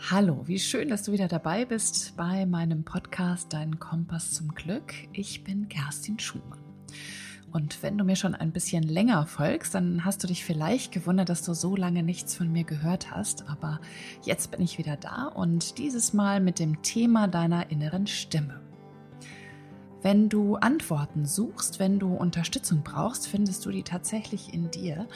Hallo, wie schön, dass du wieder dabei bist bei meinem Podcast Dein Kompass zum Glück. Ich bin Kerstin Schumann. Und wenn du mir schon ein bisschen länger folgst, dann hast du dich vielleicht gewundert, dass du so lange nichts von mir gehört hast. Aber jetzt bin ich wieder da und dieses Mal mit dem Thema deiner inneren Stimme. Wenn du Antworten suchst, wenn du Unterstützung brauchst, findest du die tatsächlich in dir.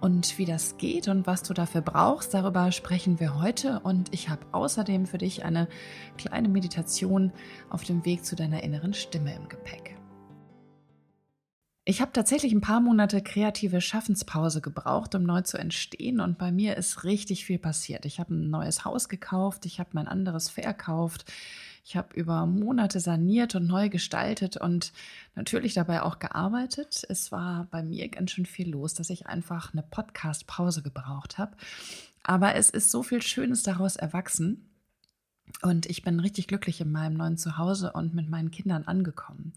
Und wie das geht und was du dafür brauchst, darüber sprechen wir heute. Und ich habe außerdem für dich eine kleine Meditation auf dem Weg zu deiner inneren Stimme im Gepäck. Ich habe tatsächlich ein paar Monate kreative Schaffenspause gebraucht, um neu zu entstehen. Und bei mir ist richtig viel passiert. Ich habe ein neues Haus gekauft, ich habe mein anderes verkauft. Ich habe über Monate saniert und neu gestaltet und natürlich dabei auch gearbeitet. Es war bei mir ganz schön viel los, dass ich einfach eine Podcast-Pause gebraucht habe. Aber es ist so viel Schönes daraus erwachsen. Und ich bin richtig glücklich in meinem neuen Zuhause und mit meinen Kindern angekommen.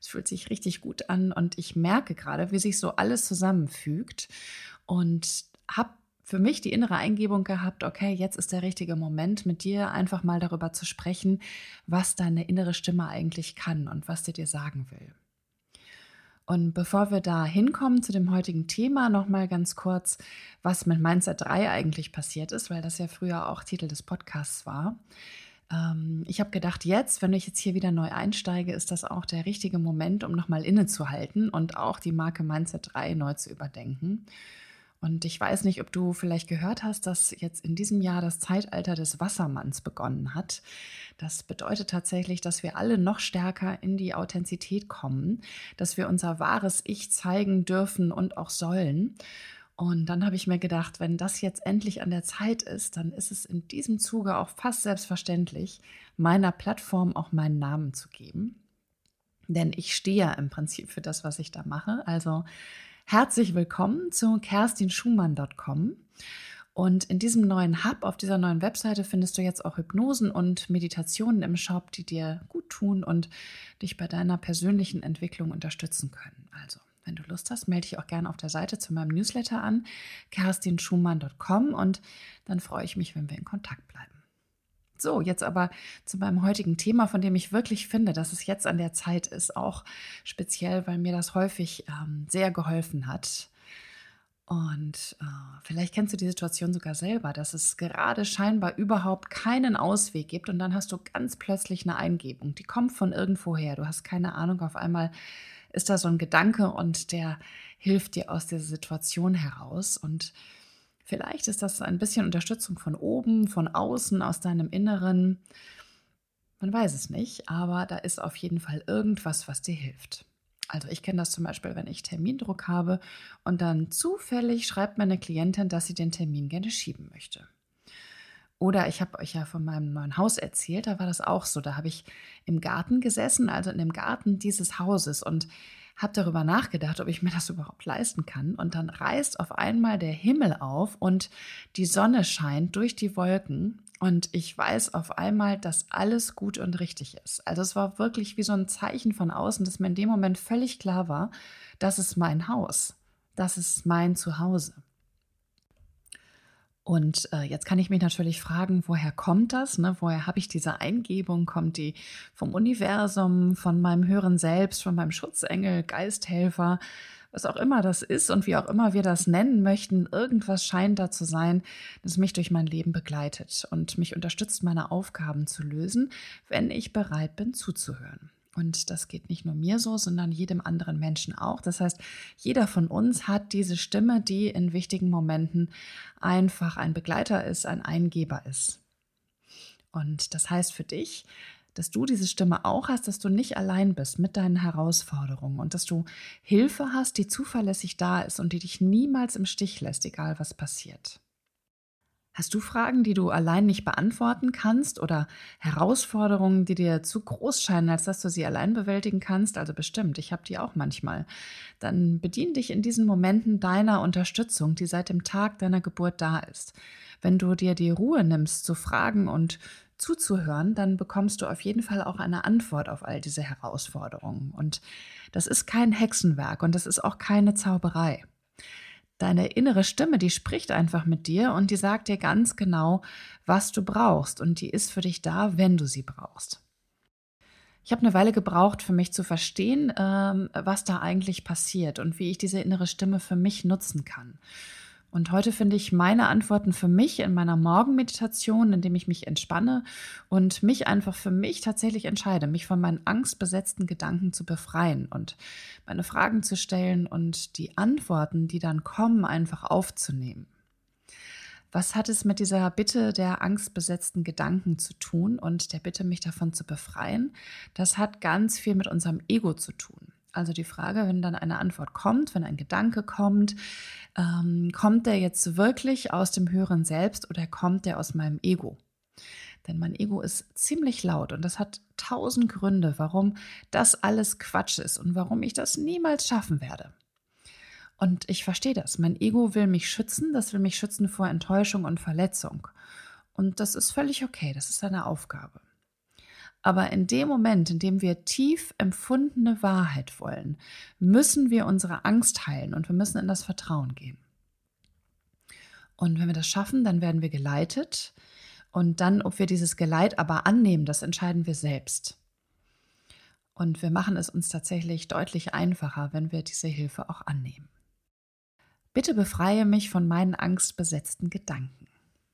Es fühlt sich richtig gut an und ich merke gerade, wie sich so alles zusammenfügt und habe für mich die innere Eingebung gehabt, okay, jetzt ist der richtige Moment, mit dir einfach mal darüber zu sprechen, was deine innere Stimme eigentlich kann und was sie dir sagen will. Und bevor wir da hinkommen zu dem heutigen Thema, nochmal ganz kurz, was mit Mindset 3 eigentlich passiert ist, weil das ja früher auch Titel des Podcasts war. Ähm, ich habe gedacht, jetzt, wenn ich jetzt hier wieder neu einsteige, ist das auch der richtige Moment, um nochmal innezuhalten und auch die Marke Mindset 3 neu zu überdenken. Und ich weiß nicht, ob du vielleicht gehört hast, dass jetzt in diesem Jahr das Zeitalter des Wassermanns begonnen hat. Das bedeutet tatsächlich, dass wir alle noch stärker in die Authentizität kommen, dass wir unser wahres Ich zeigen dürfen und auch sollen. Und dann habe ich mir gedacht, wenn das jetzt endlich an der Zeit ist, dann ist es in diesem Zuge auch fast selbstverständlich, meiner Plattform auch meinen Namen zu geben. Denn ich stehe ja im Prinzip für das, was ich da mache. Also Herzlich willkommen zu kerstinschumann.com. Und in diesem neuen Hub, auf dieser neuen Webseite, findest du jetzt auch Hypnosen und Meditationen im Shop, die dir gut tun und dich bei deiner persönlichen Entwicklung unterstützen können. Also, wenn du Lust hast, melde dich auch gerne auf der Seite zu meinem Newsletter an, kerstinschumann.com und dann freue ich mich, wenn wir in Kontakt bleiben. So, jetzt aber zu meinem heutigen Thema, von dem ich wirklich finde, dass es jetzt an der Zeit ist, auch speziell, weil mir das häufig ähm, sehr geholfen hat. Und äh, vielleicht kennst du die Situation sogar selber, dass es gerade scheinbar überhaupt keinen Ausweg gibt und dann hast du ganz plötzlich eine Eingebung, die kommt von irgendwoher. Du hast keine Ahnung, auf einmal ist da so ein Gedanke und der hilft dir aus dieser Situation heraus und Vielleicht ist das ein bisschen Unterstützung von oben, von außen, aus deinem Inneren. Man weiß es nicht, aber da ist auf jeden Fall irgendwas, was dir hilft. Also ich kenne das zum Beispiel, wenn ich Termindruck habe und dann zufällig schreibt meine Klientin, dass sie den Termin gerne schieben möchte. Oder ich habe euch ja von meinem neuen Haus erzählt, da war das auch so. Da habe ich im Garten gesessen, also in dem Garten dieses Hauses und habe darüber nachgedacht, ob ich mir das überhaupt leisten kann. Und dann reißt auf einmal der Himmel auf und die Sonne scheint durch die Wolken. Und ich weiß auf einmal, dass alles gut und richtig ist. Also es war wirklich wie so ein Zeichen von außen, dass mir in dem Moment völlig klar war, das ist mein Haus. Das ist mein Zuhause. Und äh, jetzt kann ich mich natürlich fragen, woher kommt das? Ne? Woher habe ich diese Eingebung? Kommt die vom Universum, von meinem höheren Selbst, von meinem Schutzengel, Geisthelfer, was auch immer das ist und wie auch immer wir das nennen möchten? Irgendwas scheint da zu sein, das mich durch mein Leben begleitet und mich unterstützt, meine Aufgaben zu lösen, wenn ich bereit bin zuzuhören. Und das geht nicht nur mir so, sondern jedem anderen Menschen auch. Das heißt, jeder von uns hat diese Stimme, die in wichtigen Momenten einfach ein Begleiter ist, ein Eingeber ist. Und das heißt für dich, dass du diese Stimme auch hast, dass du nicht allein bist mit deinen Herausforderungen und dass du Hilfe hast, die zuverlässig da ist und die dich niemals im Stich lässt, egal was passiert. Hast du Fragen, die du allein nicht beantworten kannst oder Herausforderungen, die dir zu groß scheinen, als dass du sie allein bewältigen kannst? Also bestimmt, ich habe die auch manchmal. Dann bedien dich in diesen Momenten deiner Unterstützung, die seit dem Tag deiner Geburt da ist. Wenn du dir die Ruhe nimmst, zu fragen und zuzuhören, dann bekommst du auf jeden Fall auch eine Antwort auf all diese Herausforderungen. Und das ist kein Hexenwerk und das ist auch keine Zauberei. Deine innere Stimme, die spricht einfach mit dir und die sagt dir ganz genau, was du brauchst. Und die ist für dich da, wenn du sie brauchst. Ich habe eine Weile gebraucht, für mich zu verstehen, ähm, was da eigentlich passiert und wie ich diese innere Stimme für mich nutzen kann. Und heute finde ich meine Antworten für mich in meiner Morgenmeditation, indem ich mich entspanne und mich einfach für mich tatsächlich entscheide, mich von meinen angstbesetzten Gedanken zu befreien und meine Fragen zu stellen und die Antworten, die dann kommen, einfach aufzunehmen. Was hat es mit dieser Bitte der angstbesetzten Gedanken zu tun und der Bitte, mich davon zu befreien? Das hat ganz viel mit unserem Ego zu tun. Also die Frage, wenn dann eine Antwort kommt, wenn ein Gedanke kommt, ähm, kommt der jetzt wirklich aus dem höheren Selbst oder kommt der aus meinem Ego? Denn mein Ego ist ziemlich laut und das hat tausend Gründe, warum das alles Quatsch ist und warum ich das niemals schaffen werde. Und ich verstehe das. Mein Ego will mich schützen, das will mich schützen vor Enttäuschung und Verletzung. Und das ist völlig okay, das ist seine Aufgabe. Aber in dem Moment, in dem wir tief empfundene Wahrheit wollen, müssen wir unsere Angst heilen und wir müssen in das Vertrauen gehen. Und wenn wir das schaffen, dann werden wir geleitet. Und dann, ob wir dieses Geleit aber annehmen, das entscheiden wir selbst. Und wir machen es uns tatsächlich deutlich einfacher, wenn wir diese Hilfe auch annehmen. Bitte befreie mich von meinen angstbesetzten Gedanken.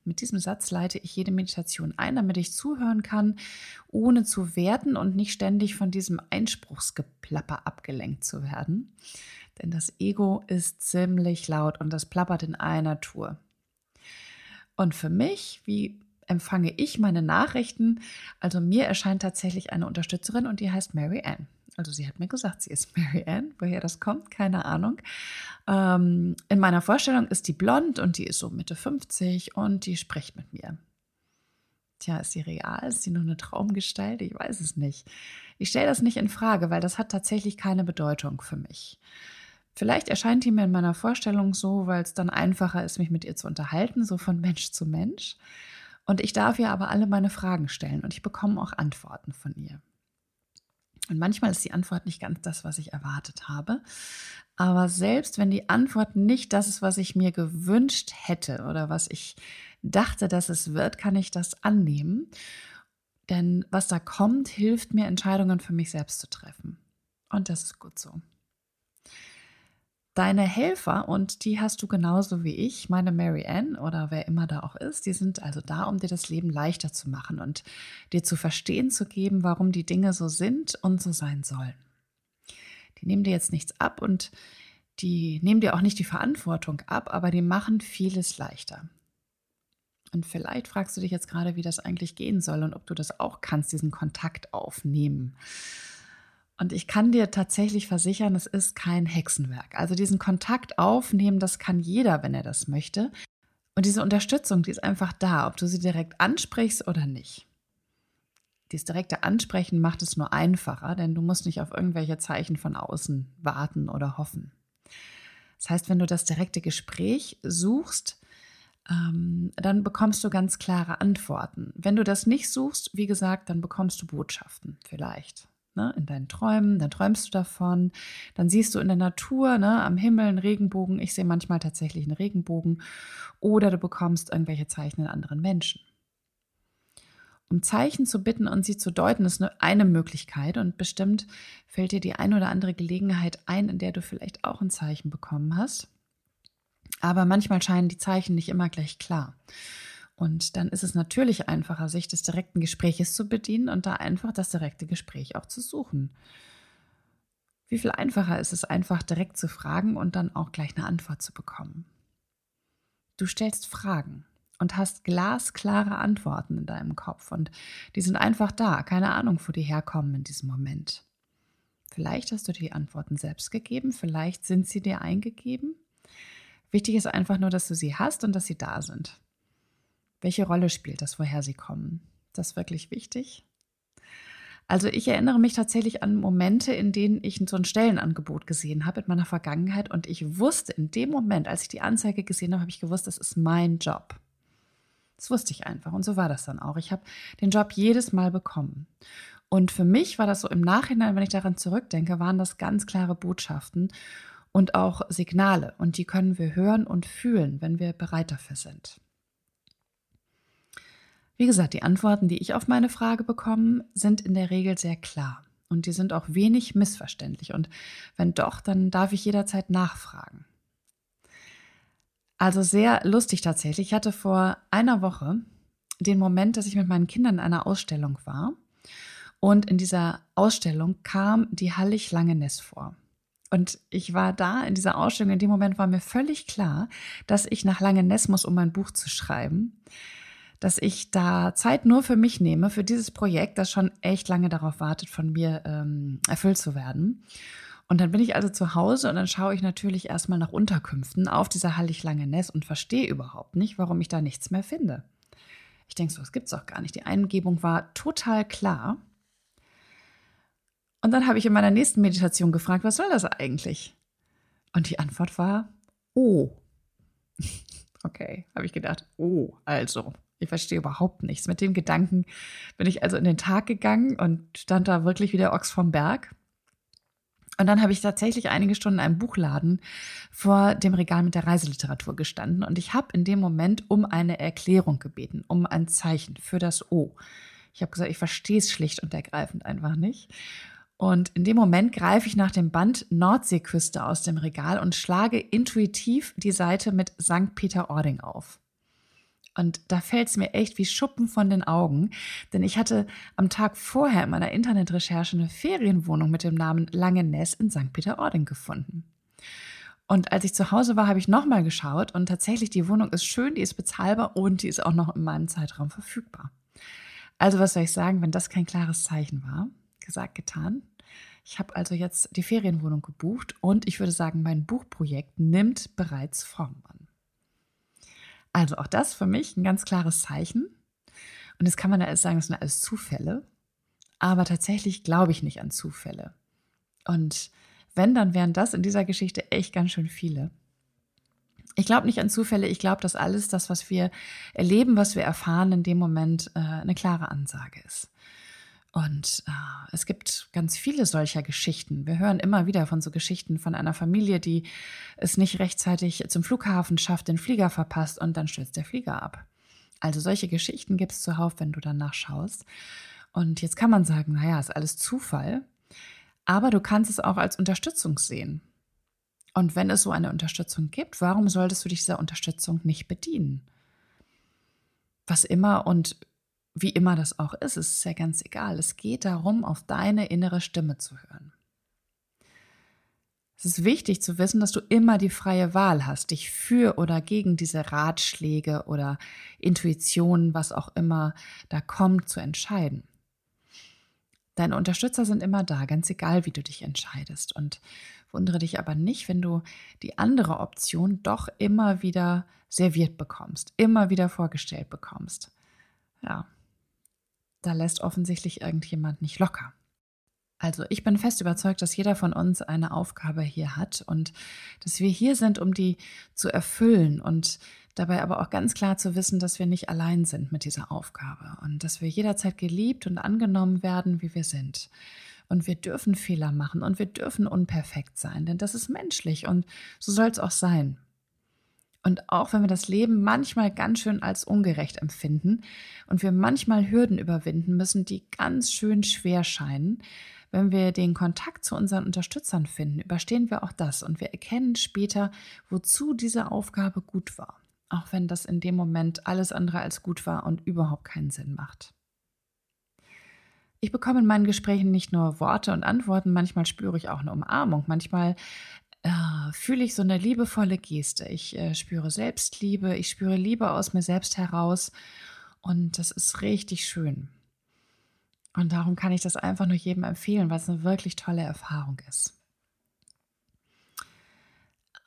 Mit diesem Satz leite ich jede Meditation ein, damit ich zuhören kann, ohne zu werten und nicht ständig von diesem Einspruchsgeplapper abgelenkt zu werden. Denn das Ego ist ziemlich laut und das plappert in einer Tour. Und für mich, wie empfange ich meine Nachrichten? Also mir erscheint tatsächlich eine Unterstützerin und die heißt Mary Ann. Also sie hat mir gesagt, sie ist Mary Ann. Woher das kommt, keine Ahnung. Ähm, in meiner Vorstellung ist die blond und die ist so Mitte 50 und die spricht mit mir. Tja, ist sie real? Ist sie nur eine Traumgestalt? Ich weiß es nicht. Ich stelle das nicht in Frage, weil das hat tatsächlich keine Bedeutung für mich. Vielleicht erscheint die mir in meiner Vorstellung so, weil es dann einfacher ist, mich mit ihr zu unterhalten, so von Mensch zu Mensch. Und ich darf ihr aber alle meine Fragen stellen und ich bekomme auch Antworten von ihr. Und manchmal ist die Antwort nicht ganz das, was ich erwartet habe. Aber selbst wenn die Antwort nicht das ist, was ich mir gewünscht hätte oder was ich dachte, dass es wird, kann ich das annehmen. Denn was da kommt, hilft mir, Entscheidungen für mich selbst zu treffen. Und das ist gut so deine Helfer, und die hast du genauso wie ich, meine Mary Ann oder wer immer da auch ist, die sind also da, um dir das Leben leichter zu machen und dir zu verstehen zu geben, warum die Dinge so sind und so sein sollen. Die nehmen dir jetzt nichts ab und die nehmen dir auch nicht die Verantwortung ab, aber die machen vieles leichter. Und vielleicht fragst du dich jetzt gerade, wie das eigentlich gehen soll und ob du das auch kannst, diesen Kontakt aufnehmen. Und ich kann dir tatsächlich versichern, es ist kein Hexenwerk. Also diesen Kontakt aufnehmen, das kann jeder, wenn er das möchte. Und diese Unterstützung, die ist einfach da, ob du sie direkt ansprichst oder nicht. Dieses direkte Ansprechen macht es nur einfacher, denn du musst nicht auf irgendwelche Zeichen von außen warten oder hoffen. Das heißt, wenn du das direkte Gespräch suchst, ähm, dann bekommst du ganz klare Antworten. Wenn du das nicht suchst, wie gesagt, dann bekommst du Botschaften vielleicht ne, in deinen Träumen, dann träumst du davon, dann siehst du in der Natur, ne, am Himmel einen Regenbogen, ich sehe manchmal tatsächlich einen Regenbogen, oder du bekommst irgendwelche Zeichen in anderen Menschen. Um Zeichen zu bitten und sie zu deuten, ist nur eine Möglichkeit und bestimmt fällt dir die ein oder andere Gelegenheit ein, in der du vielleicht auch ein Zeichen bekommen hast. Aber manchmal scheinen die Zeichen nicht immer gleich klar. Und dann ist es natürlich einfacher, sich des direkten Gespräches zu bedienen und da einfach das direkte Gespräch auch zu suchen. Wie viel einfacher ist es einfach direkt zu fragen und dann auch gleich eine Antwort zu bekommen? Du stellst Fragen und hast glasklare Antworten in deinem Kopf und die sind einfach da, keine Ahnung, wo die herkommen in diesem Moment. Vielleicht hast du die Antworten selbst gegeben, vielleicht sind sie dir eingegeben. Wichtig ist einfach nur, dass du sie hast und dass sie da sind. Welche Rolle spielt das, woher sie kommen? Das ist wirklich wichtig. Also ich erinnere mich tatsächlich an Momente, in denen ich so ein Stellenangebot gesehen habe in meiner Vergangenheit und ich wusste in dem Moment, als ich die Anzeige gesehen habe, habe ich gewusst, das ist mein Job. Das wusste ich einfach und so war das dann auch. Ich habe den Job jedes Mal bekommen. Und für mich war das so im Nachhinein, wenn ich daran zurückdenke, waren das ganz klare Botschaften. und auch Signale und die können wir hören und fühlen, wenn wir bereit dafür sind. Wie gesagt, die Antworten, die ich auf meine Frage bekomme, sind in der Regel sehr klar und die sind auch wenig missverständlich und wenn doch, dann darf ich jederzeit nachfragen. Also sehr lustig tatsächlich. Ich hatte vor einer Woche den Moment, dass ich mit meinen Kindern in einer Ausstellung war und in dieser Ausstellung kam die Hallig Langeness vor. Und ich war da in dieser Ausstellung. In dem Moment war mir völlig klar, dass ich nach Langeness muss, um mein Buch zu schreiben. Dass ich da Zeit nur für mich nehme, für dieses Projekt, das schon echt lange darauf wartet, von mir ähm, erfüllt zu werden. Und dann bin ich also zu Hause und dann schaue ich natürlich erstmal nach Unterkünften auf dieser Hallig Langeness und verstehe überhaupt nicht, warum ich da nichts mehr finde. Ich denke so, das gibt's auch gar nicht. Die Eingebung war total klar. Und dann habe ich in meiner nächsten Meditation gefragt, was soll das eigentlich? Und die Antwort war, oh. Okay, habe ich gedacht, oh, also, ich verstehe überhaupt nichts. Mit dem Gedanken bin ich also in den Tag gegangen und stand da wirklich wie der Ochs vom Berg. Und dann habe ich tatsächlich einige Stunden in einem Buchladen vor dem Regal mit der Reiseliteratur gestanden und ich habe in dem Moment um eine Erklärung gebeten, um ein Zeichen für das O. Ich habe gesagt, ich verstehe es schlicht und ergreifend einfach nicht. Und in dem Moment greife ich nach dem Band Nordseeküste aus dem Regal und schlage intuitiv die Seite mit St. Peter-Ording auf. Und da fällt es mir echt wie Schuppen von den Augen, denn ich hatte am Tag vorher in meiner Internetrecherche eine Ferienwohnung mit dem Namen Langeness in St. Peter-Ording gefunden. Und als ich zu Hause war, habe ich nochmal geschaut und tatsächlich die Wohnung ist schön, die ist bezahlbar und die ist auch noch in meinem Zeitraum verfügbar. Also was soll ich sagen, wenn das kein klares Zeichen war? Gesagt, getan. Ich habe also jetzt die Ferienwohnung gebucht und ich würde sagen, mein Buchprojekt nimmt bereits Form an. Also auch das für mich ein ganz klares Zeichen. Und jetzt kann man alles sagen, das sind alles Zufälle. Aber tatsächlich glaube ich nicht an Zufälle. Und wenn, dann wären das in dieser Geschichte echt ganz schön viele. Ich glaube nicht an Zufälle. Ich glaube, dass alles das, was wir erleben, was wir erfahren, in dem Moment äh, eine klare Ansage ist. Und äh, es gibt ganz viele solcher Geschichten. Wir hören immer wieder von so Geschichten von einer Familie, die es nicht rechtzeitig zum Flughafen schafft, den Flieger verpasst und dann stürzt der Flieger ab. Also solche Geschichten gibt es zuhauf, wenn du danach schaust. Und jetzt kann man sagen, naja, ist alles Zufall. Aber du kannst es auch als Unterstützung sehen. Und wenn es so eine Unterstützung gibt, warum solltest du dich dieser Unterstützung nicht bedienen? Was immer und wie immer das auch ist, ist ja ganz egal. Es geht darum, auf deine innere Stimme zu hören. Es ist wichtig zu wissen, dass du immer die freie Wahl hast, dich für oder gegen diese Ratschläge oder Intuitionen, was auch immer da kommt, zu entscheiden. Deine Unterstützer sind immer da, ganz egal, wie du dich entscheidest. Und wundere dich aber nicht, wenn du die andere Option doch immer wieder serviert bekommst, immer wieder vorgestellt bekommst. Ja, da lässt offensichtlich irgendjemand nicht locker. Also ich bin fest überzeugt, dass jeder von uns eine Aufgabe hier hat und dass wir hier sind, um die zu erfüllen und dabei aber auch ganz klar zu wissen, dass wir nicht allein sind mit dieser Aufgabe und dass wir jederzeit geliebt und angenommen werden, wie wir sind. Und wir dürfen Fehler machen und wir dürfen unperfekt sein, denn das ist menschlich und so soll es auch sein. Und auch wenn wir das Leben manchmal ganz schön als ungerecht empfinden und wir manchmal Hürden überwinden müssen, die ganz schön schwer scheinen, wenn wir den Kontakt zu unseren Unterstützern finden, überstehen wir auch das und wir erkennen später, wozu diese Aufgabe gut war, auch wenn das in dem Moment alles andere als gut war und überhaupt keinen Sinn macht. Ich bekomme in meinen Gesprächen nicht nur Worte und Antworten, manchmal spüre ich auch eine Umarmung, manchmal äh, fühle ich so eine liebevolle Geste. Ich äh, spüre Selbstliebe, ich spüre Liebe aus mir selbst heraus und das ist richtig schön. Und darum kann ich das einfach nur jedem empfehlen, weil es eine wirklich tolle Erfahrung ist.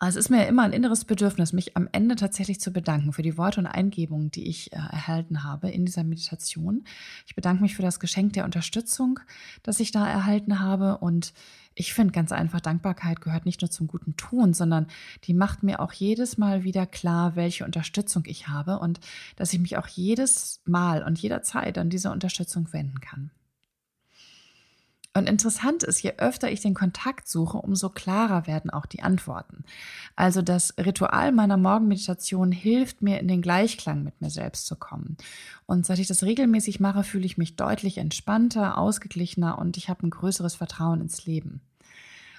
Es ist mir immer ein inneres Bedürfnis, mich am Ende tatsächlich zu bedanken für die Worte und Eingebungen, die ich äh, erhalten habe in dieser Meditation. Ich bedanke mich für das Geschenk der Unterstützung, das ich da erhalten habe und ich finde ganz einfach, Dankbarkeit gehört nicht nur zum guten Ton, sondern die macht mir auch jedes Mal wieder klar, welche Unterstützung ich habe und dass ich mich auch jedes Mal und jederzeit an diese Unterstützung wenden kann. Und interessant ist, je öfter ich den Kontakt suche, umso klarer werden auch die Antworten. Also das Ritual meiner Morgenmeditation hilft mir, in den Gleichklang mit mir selbst zu kommen. Und seit ich das regelmäßig mache, fühle ich mich deutlich entspannter, ausgeglichener und ich habe ein größeres Vertrauen ins Leben.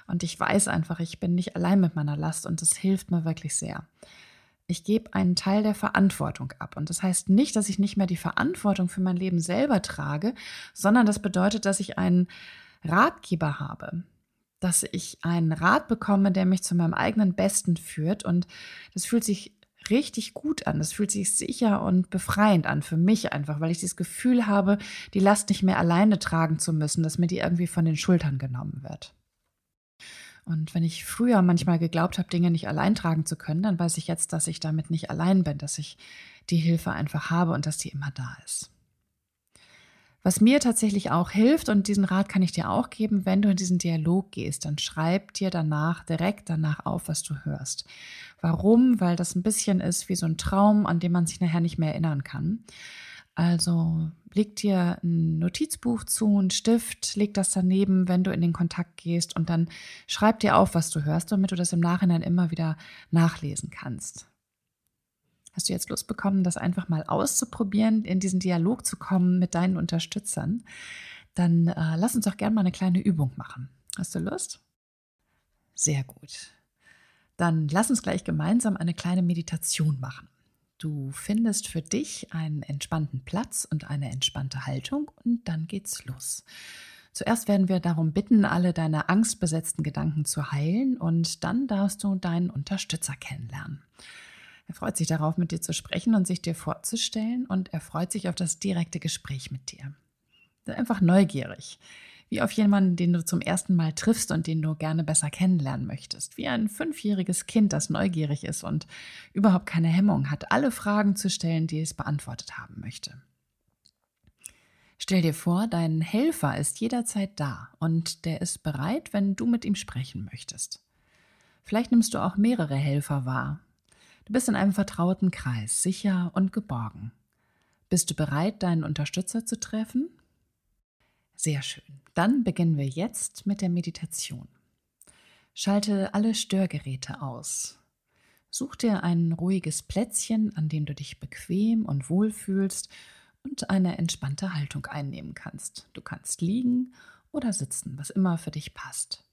Und ich weiß einfach, ich bin nicht allein mit meiner Last und das hilft mir wirklich sehr. Ich gebe einen Teil der Verantwortung ab. Und das heißt nicht, dass ich nicht mehr die Verantwortung für mein Leben selber trage, sondern das bedeutet, dass ich einen Ratgeber habe, dass ich einen Rat bekomme, der mich zu meinem eigenen Besten führt. Und das fühlt sich richtig gut an. Das fühlt sich sicher und befreiend an für mich einfach, weil ich das Gefühl habe, die Last nicht mehr alleine tragen zu müssen, dass mir die irgendwie von den Schultern genommen wird. Und wenn ich früher manchmal geglaubt habe, Dinge nicht allein tragen zu können, dann weiß ich jetzt, dass ich damit nicht allein bin, dass ich die Hilfe einfach habe und dass die immer da ist. Was mir tatsächlich auch hilft, und diesen Rat kann ich dir auch geben, wenn du in diesen Dialog gehst, dann schreib dir danach, direkt danach auf, was du hörst. Warum? Weil das ein bisschen ist wie so ein Traum, an dem man sich nachher nicht mehr erinnern kann. Also leg dir ein Notizbuch zu, einen Stift, leg das daneben, wenn du in den Kontakt gehst und dann schreib dir auf, was du hörst, damit du das im Nachhinein immer wieder nachlesen kannst. Hast du jetzt Lust bekommen, das einfach mal auszuprobieren, in diesen Dialog zu kommen mit deinen Unterstützern? Dann äh, lass uns doch gerne mal eine kleine Übung machen. Hast du Lust? Sehr gut. Dann lass uns gleich gemeinsam eine kleine Meditation machen. Du findest für dich einen entspannten Platz und eine entspannte Haltung und dann geht's los. Zuerst werden wir darum bitten, alle deine angstbesetzten Gedanken zu heilen und dann darfst du deinen Unterstützer kennenlernen. Er freut sich darauf, mit dir zu sprechen und sich dir vorzustellen und er freut sich auf das direkte Gespräch mit dir. Einfach neugierig. Wie auf jemanden, den du zum ersten Mal triffst und den du gerne besser kennenlernen möchtest. Wie ein fünfjähriges Kind, das neugierig ist und überhaupt keine Hemmung hat, alle Fragen zu stellen, die es beantwortet haben möchte. Stell dir vor, dein Helfer ist jederzeit da und der ist bereit, wenn du mit ihm sprechen möchtest. Vielleicht nimmst du auch mehrere Helfer wahr, Du bist in einem vertrauten Kreis, sicher und geborgen. Bist du bereit, deinen Unterstützer zu treffen? Sehr schön. Dann beginnen wir jetzt mit der Meditation. Schalte alle Störgeräte aus. Such dir ein ruhiges Plätzchen, an dem du dich bequem und wohl fühlst und eine entspannte Haltung einnehmen kannst. Du kannst liegen oder sitzen, was immer für dich passt.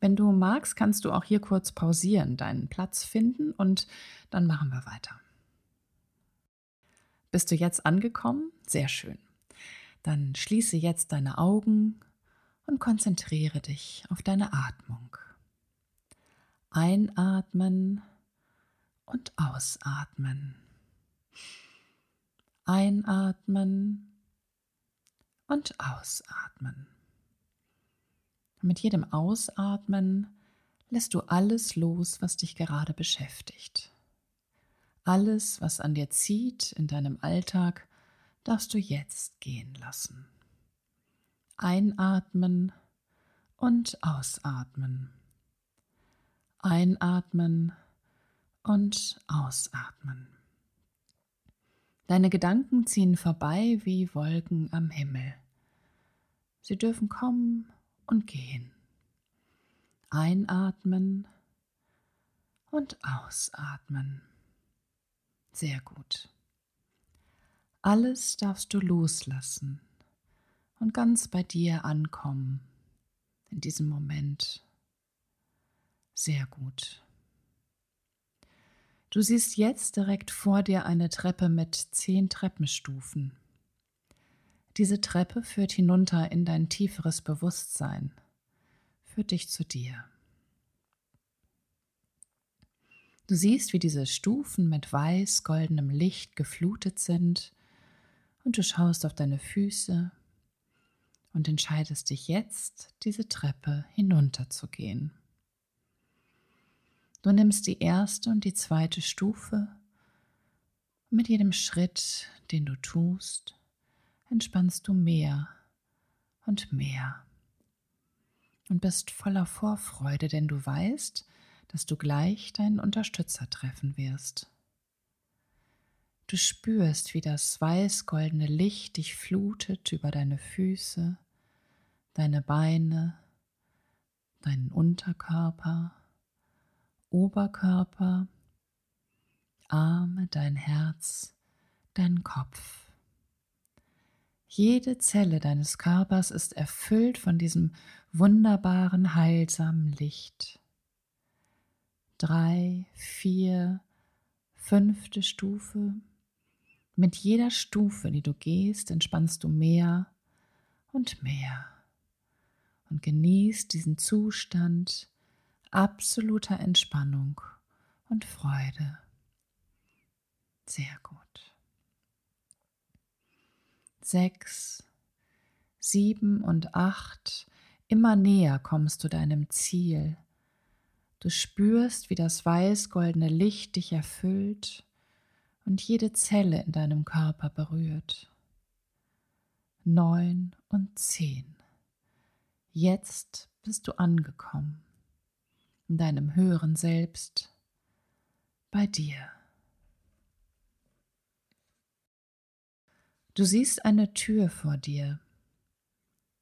Wenn du magst, kannst du auch hier kurz pausieren, deinen Platz finden und dann machen wir weiter. Bist du jetzt angekommen? Sehr schön. Dann schließe jetzt deine Augen und konzentriere dich auf deine Atmung. Einatmen und ausatmen. Einatmen und ausatmen. Mit jedem Ausatmen lässt du alles los, was dich gerade beschäftigt. Alles, was an dir zieht in deinem Alltag, darfst du jetzt gehen lassen. Einatmen und ausatmen. Einatmen und ausatmen. Deine Gedanken ziehen vorbei wie Wolken am Himmel. Sie dürfen kommen und gehen. Einatmen und ausatmen. Sehr gut. Alles darfst du loslassen und ganz bei dir ankommen in diesem Moment. Sehr gut. Du siehst jetzt direkt vor dir eine Treppe mit zehn Treppenstufen. Diese Treppe führt hinunter in dein tieferes Bewusstsein, führt dich zu dir. Du siehst, wie diese Stufen mit weiß-goldenem Licht geflutet sind und du schaust auf deine Füße und entscheidest dich jetzt, diese Treppe hinunterzugehen. Du nimmst die erste und die zweite Stufe und mit jedem Schritt, den du tust, entspannst du mehr und mehr und bist voller Vorfreude, denn du weißt, dass du gleich deinen Unterstützer treffen wirst. Du spürst, wie das weiß-goldene Licht dich flutet über deine Füße, deine Beine, deinen Unterkörper, Oberkörper, Arme, dein Herz, dein Kopf. Jede Zelle deines Körpers ist erfüllt von diesem wunderbaren, heilsamen Licht. Drei, vier, fünfte Stufe. Mit jeder Stufe, die du gehst, entspannst du mehr und mehr und genießt diesen Zustand absoluter Entspannung und Freude. Sehr gut. Sechs, sieben und acht, immer näher kommst du deinem Ziel. Du spürst, wie das weiß-goldene Licht dich erfüllt und jede Zelle in deinem Körper berührt. Neun und zehn. Jetzt bist du angekommen in deinem höheren Selbst, bei dir. Du siehst eine Tür vor dir,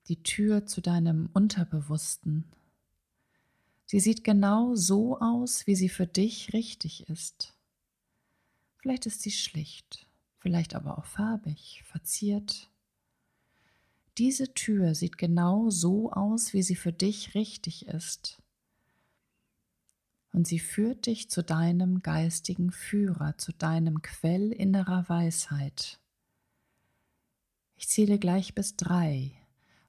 die Tür zu deinem Unterbewussten. Sie sieht genau so aus, wie sie für dich richtig ist. Vielleicht ist sie schlicht, vielleicht aber auch farbig, verziert. Diese Tür sieht genau so aus, wie sie für dich richtig ist und sie führt dich zu deinem geistigen Führer, zu deinem Quell innerer Weisheit. Ich zähle gleich bis drei,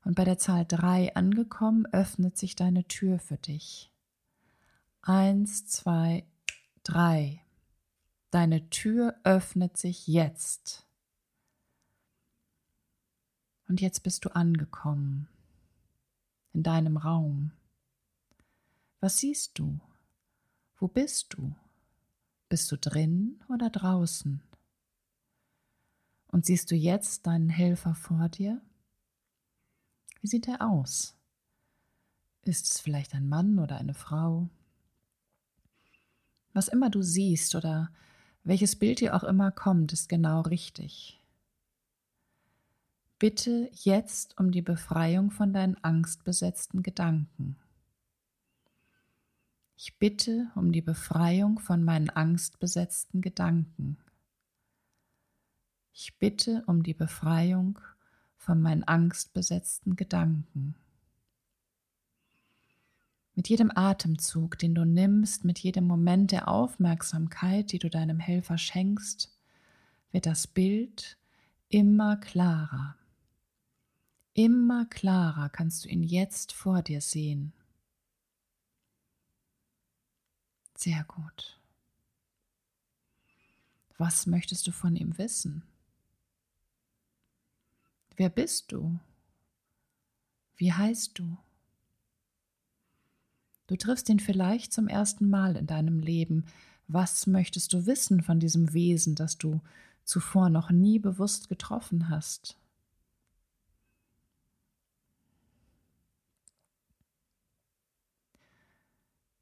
und bei der Zahl drei angekommen, öffnet sich deine Tür für dich. Eins, zwei, drei. Deine Tür öffnet sich jetzt. Und jetzt bist du angekommen in deinem Raum. Was siehst du? Wo bist du? Bist du drin oder draußen? Und siehst du jetzt deinen Helfer vor dir? Wie sieht er aus? Ist es vielleicht ein Mann oder eine Frau? Was immer du siehst oder welches Bild dir auch immer kommt, ist genau richtig. Bitte jetzt um die Befreiung von deinen angstbesetzten Gedanken. Ich bitte um die Befreiung von meinen angstbesetzten Gedanken. Ich bitte um die Befreiung von meinen angstbesetzten Gedanken. Mit jedem Atemzug, den du nimmst, mit jedem Moment der Aufmerksamkeit, die du deinem Helfer schenkst, wird das Bild immer klarer. Immer klarer kannst du ihn jetzt vor dir sehen. Sehr gut. Was möchtest du von ihm wissen? Wer bist du? Wie heißt du? Du triffst ihn vielleicht zum ersten Mal in deinem Leben. Was möchtest du wissen von diesem Wesen, das du zuvor noch nie bewusst getroffen hast?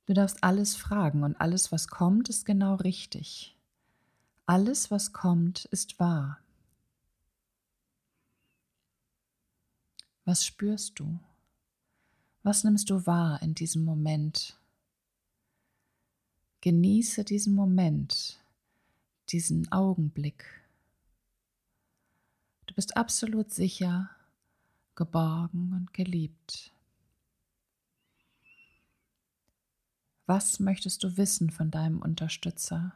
Du darfst alles fragen und alles, was kommt, ist genau richtig. Alles, was kommt, ist wahr. Was spürst du? Was nimmst du wahr in diesem Moment? Genieße diesen Moment, diesen Augenblick. Du bist absolut sicher, geborgen und geliebt. Was möchtest du wissen von deinem Unterstützer?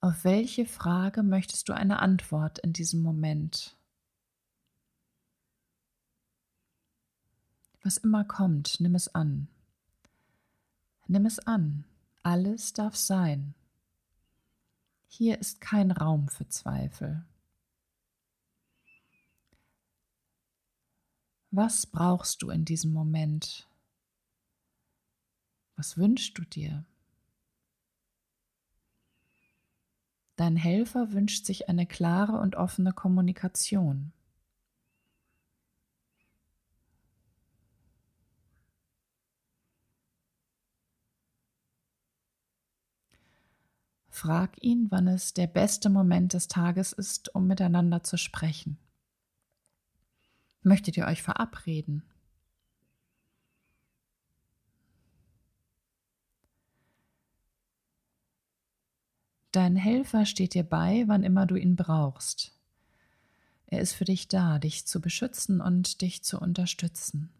Auf welche Frage möchtest du eine Antwort in diesem Moment? Was immer kommt, nimm es an. Nimm es an. Alles darf sein. Hier ist kein Raum für Zweifel. Was brauchst du in diesem Moment? Was wünschst du dir? Dein Helfer wünscht sich eine klare und offene Kommunikation. Frag ihn, wann es der beste Moment des Tages ist, um miteinander zu sprechen. Möchtet ihr euch verabreden? Dein Helfer steht dir bei, wann immer du ihn brauchst. Er ist für dich da, dich zu beschützen und dich zu unterstützen.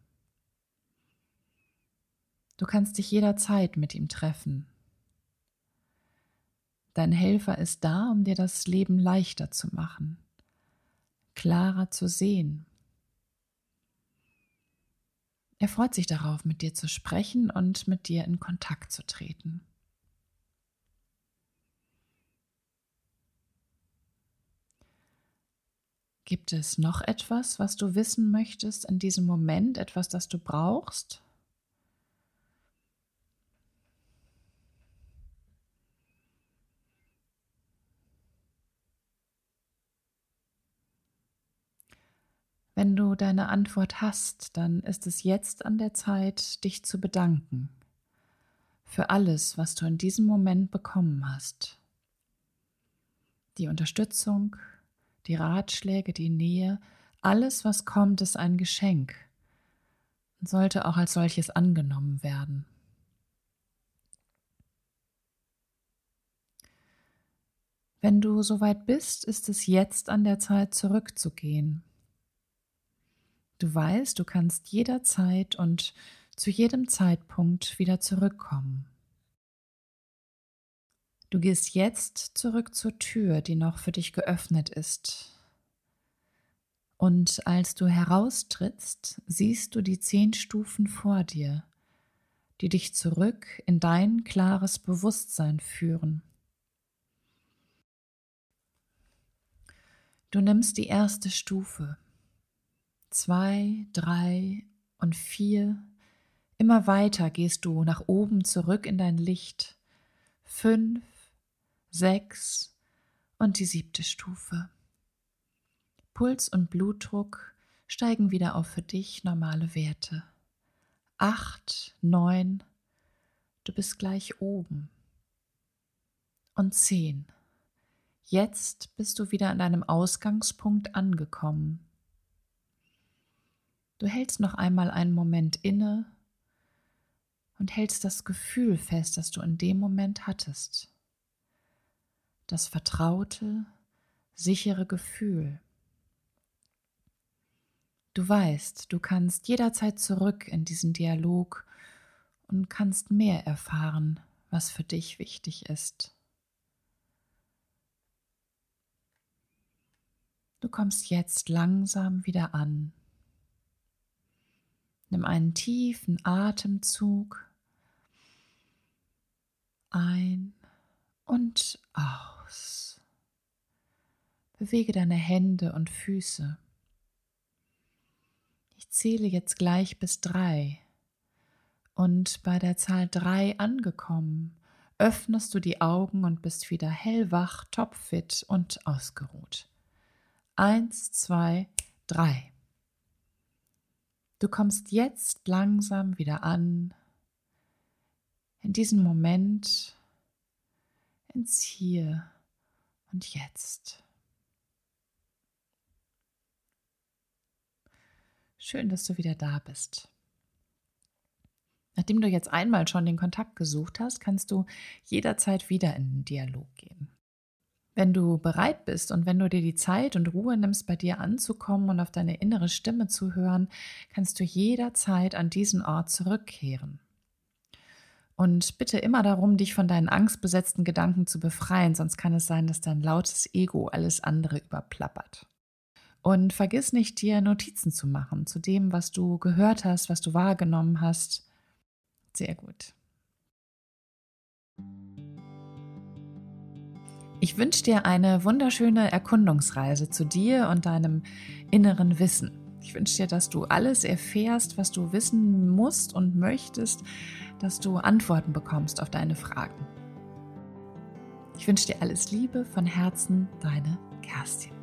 Du kannst dich jederzeit mit ihm treffen, Dein Helfer ist da, um dir das Leben leichter zu machen, klarer zu sehen. Er freut sich darauf, mit dir zu sprechen und mit dir in Kontakt zu treten. Gibt es noch etwas, was du wissen möchtest in diesem Moment, etwas, das du brauchst? Wenn du deine Antwort hast, dann ist es jetzt an der Zeit, dich zu bedanken für alles, was du in diesem Moment bekommen hast. Die Unterstützung, die Ratschläge, die Nähe, alles, was kommt, ist ein Geschenk und sollte auch als solches angenommen werden. Wenn du soweit bist, ist es jetzt an der Zeit zurückzugehen. Du weißt, du kannst jederzeit und zu jedem Zeitpunkt wieder zurückkommen. Du gehst jetzt zurück zur Tür, die noch für dich geöffnet ist. Und als du heraustrittst, siehst du die zehn Stufen vor dir, die dich zurück in dein klares Bewusstsein führen. Du nimmst die erste Stufe, zwei, drei und vier. Immer weiter gehst du nach oben zurück in dein Licht. Fünf, sechs und die siebte Stufe. Puls und Blutdruck steigen wieder auf für dich normale Werte. Acht, neun, du bist gleich oben. Und zehn. Jetzt bist du wieder an deinem Ausgangspunkt angekommen. Du hältst noch einmal einen Moment inne und hältst das Gefühl fest, das du in dem Moment hattest das vertraute, sichere Gefühl. Du weißt, du kannst jederzeit zurück in diesen Dialog und kannst mehr erfahren, was für dich wichtig ist. Du kommst jetzt langsam wieder an. Nimm einen tiefen Atemzug ein und aus. Bewege deine Hände und Füße. Ich zähle jetzt gleich bis drei. Und bei der Zahl drei angekommen, öffnest du die Augen und bist wieder hellwach, topfit und ausgeruht. Eins, zwei, drei. Du kommst jetzt langsam wieder an. In diesem Moment ins Hier und Jetzt. Schön, dass du wieder da bist. Nachdem du jetzt einmal schon den Kontakt gesucht hast, kannst du jederzeit wieder in den Dialog gehen. Wenn du bereit bist und wenn du dir die Zeit und Ruhe nimmst, bei dir anzukommen und auf deine innere Stimme zu hören, kannst du jederzeit an diesen Ort zurückkehren. Und bitte immer darum, dich von deinen angstbesetzten Gedanken zu befreien, sonst kann es sein, dass dein lautes Ego alles andere überplappert. Und vergiss nicht, dir Notizen zu machen zu dem, was du gehört hast, was du wahrgenommen hast. Sehr gut. Ich wünsche dir eine wunderschöne Erkundungsreise zu dir und deinem inneren Wissen. Ich wünsche dir, dass du alles erfährst, was du wissen musst und möchtest, dass du Antworten bekommst auf deine Fragen. Ich wünsche dir alles Liebe von Herzen, deine Kerstin.